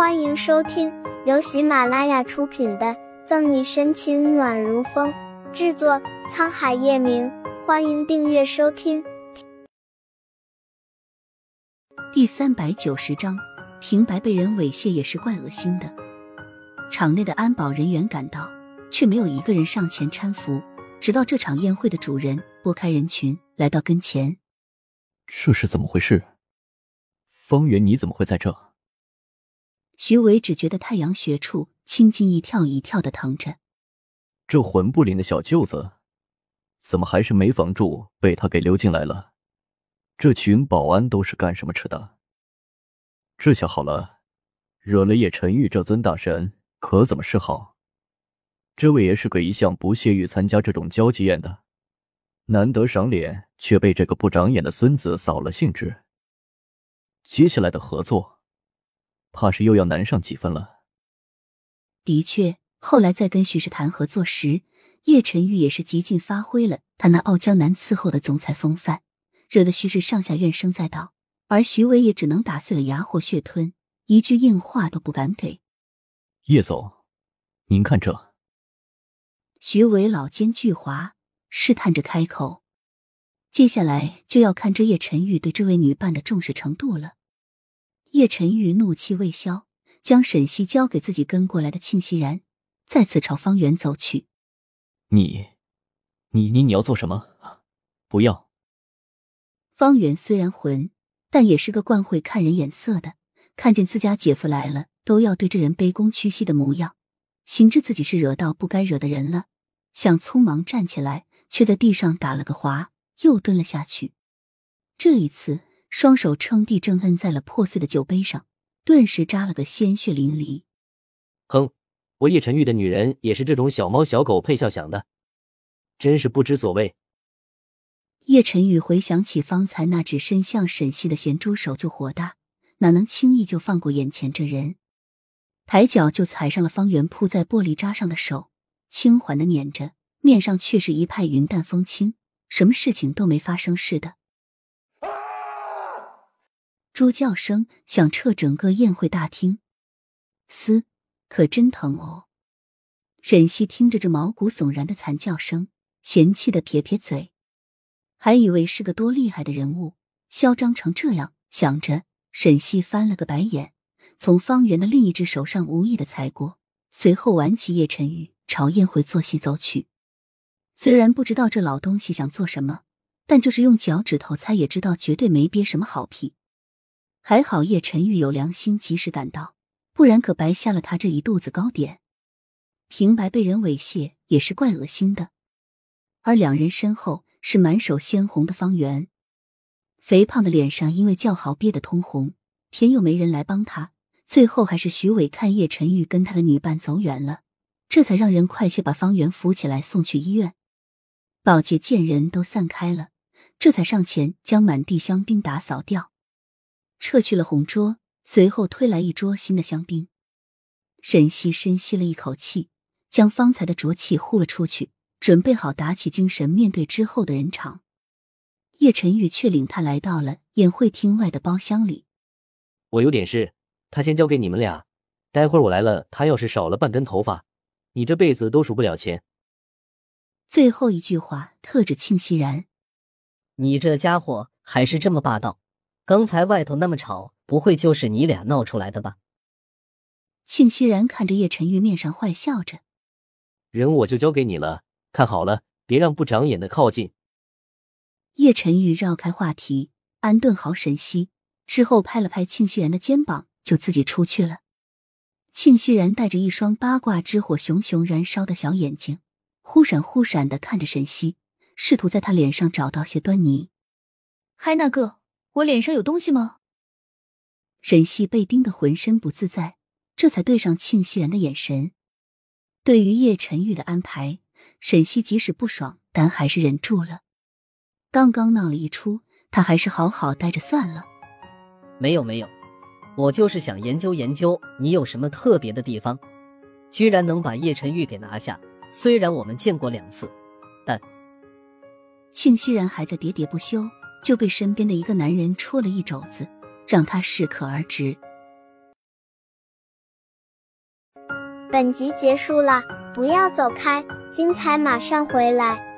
欢迎收听由喜马拉雅出品的《赠你深情暖如风》，制作沧海夜明。欢迎订阅收听。第三百九十章，平白被人猥亵也是怪恶心的。场内的安保人员赶到，却没有一个人上前搀扶。直到这场宴会的主人拨开人群来到跟前，这是怎么回事？方圆，你怎么会在这？徐伟只觉得太阳穴处青筋一跳一跳的疼着。这魂不灵的小舅子，怎么还是没防住，被他给溜进来了？这群保安都是干什么吃的？这下好了，惹了叶晨玉这尊大神，可怎么是好？这位爷是个一向不屑于参加这种交际宴的，难得赏脸，却被这个不长眼的孙子扫了兴致。接下来的合作。怕是又要难上几分了。的确，后来在跟徐氏谈合作时，叶晨玉也是极尽发挥了他那傲娇难伺候的总裁风范，惹得徐氏上下怨声载道，而徐伟也只能打碎了牙或血吞，一句硬话都不敢给。叶总，您看这。徐伟老奸巨猾，试探着开口。接下来就要看这叶晨玉对这位女伴的重视程度了。叶晨玉怒气未消，将沈西交给自己跟过来的庆熙然，再次朝方圆走去。你，你你你要做什么？不要！方圆虽然混，但也是个惯会看人眼色的。看见自家姐夫来了，都要对这人卑躬屈膝的模样，心知自己是惹到不该惹的人了，想匆忙站起来，却在地上打了个滑，又蹲了下去。这一次。双手撑地，正摁在了破碎的酒杯上，顿时扎了个鲜血淋漓。哼，我叶晨玉的女人也是这种小猫小狗配笑响的，真是不知所谓。叶晨玉回想起方才那只伸向沈西的咸猪手就火大，哪能轻易就放过眼前这人？抬脚就踩上了方圆铺在玻璃渣上的手，轻缓的捻着，面上却是一派云淡风轻，什么事情都没发生似的。猪叫声响彻整个宴会大厅，嘶，可真疼哦！沈西听着这毛骨悚然的惨叫声，嫌弃的撇撇嘴，还以为是个多厉害的人物，嚣张成这样。想着，沈西翻了个白眼，从方圆的另一只手上无意的踩过，随后挽起叶晨玉朝宴会坐席走去。虽然不知道这老东西想做什么，但就是用脚趾头猜也知道，绝对没憋什么好屁。还好叶晨玉有良心，及时赶到，不然可白下了他这一肚子糕点。平白被人猥亵也是怪恶心的。而两人身后是满手鲜红的方圆，肥胖的脸上因为叫好憋得通红，偏又没人来帮他，最后还是徐伟看叶晨玉跟他的女伴走远了，这才让人快些把方圆扶起来送去医院。保洁见人都散开了，这才上前将满地香槟打扫掉。撤去了红桌，随后推来一桌新的香槟。沈西深吸了一口气，将方才的浊气呼了出去，准备好打起精神面对之后的人场。叶晨玉却领他来到了宴会厅外的包厢里。我有点事，他先交给你们俩。待会儿我来了，他要是少了半根头发，你这辈子都数不了钱。最后一句话特指庆熙然。你这家伙还是这么霸道。刚才外头那么吵，不会就是你俩闹出来的吧？庆熙然看着叶晨玉，面上坏笑着。人我就交给你了，看好了，别让不长眼的靠近。叶晨玉绕开话题，安顿好沈西之后，拍了拍庆熙然的肩膀，就自己出去了。庆熙然带着一双八卦之火熊熊燃烧的小眼睛，忽闪忽闪的看着沈西，试图在他脸上找到些端倪。嗨，那个。我脸上有东西吗？沈西被盯得浑身不自在，这才对上庆熙然的眼神。对于叶晨玉的安排，沈西即使不爽，但还是忍住了。刚刚闹了一出，他还是好好待着算了。没有没有，我就是想研究研究你有什么特别的地方，居然能把叶晨玉给拿下。虽然我们见过两次，但庆熙然还在喋喋不休。就被身边的一个男人戳了一肘子让他适可而止。本集结束了不要走开精彩马上回来。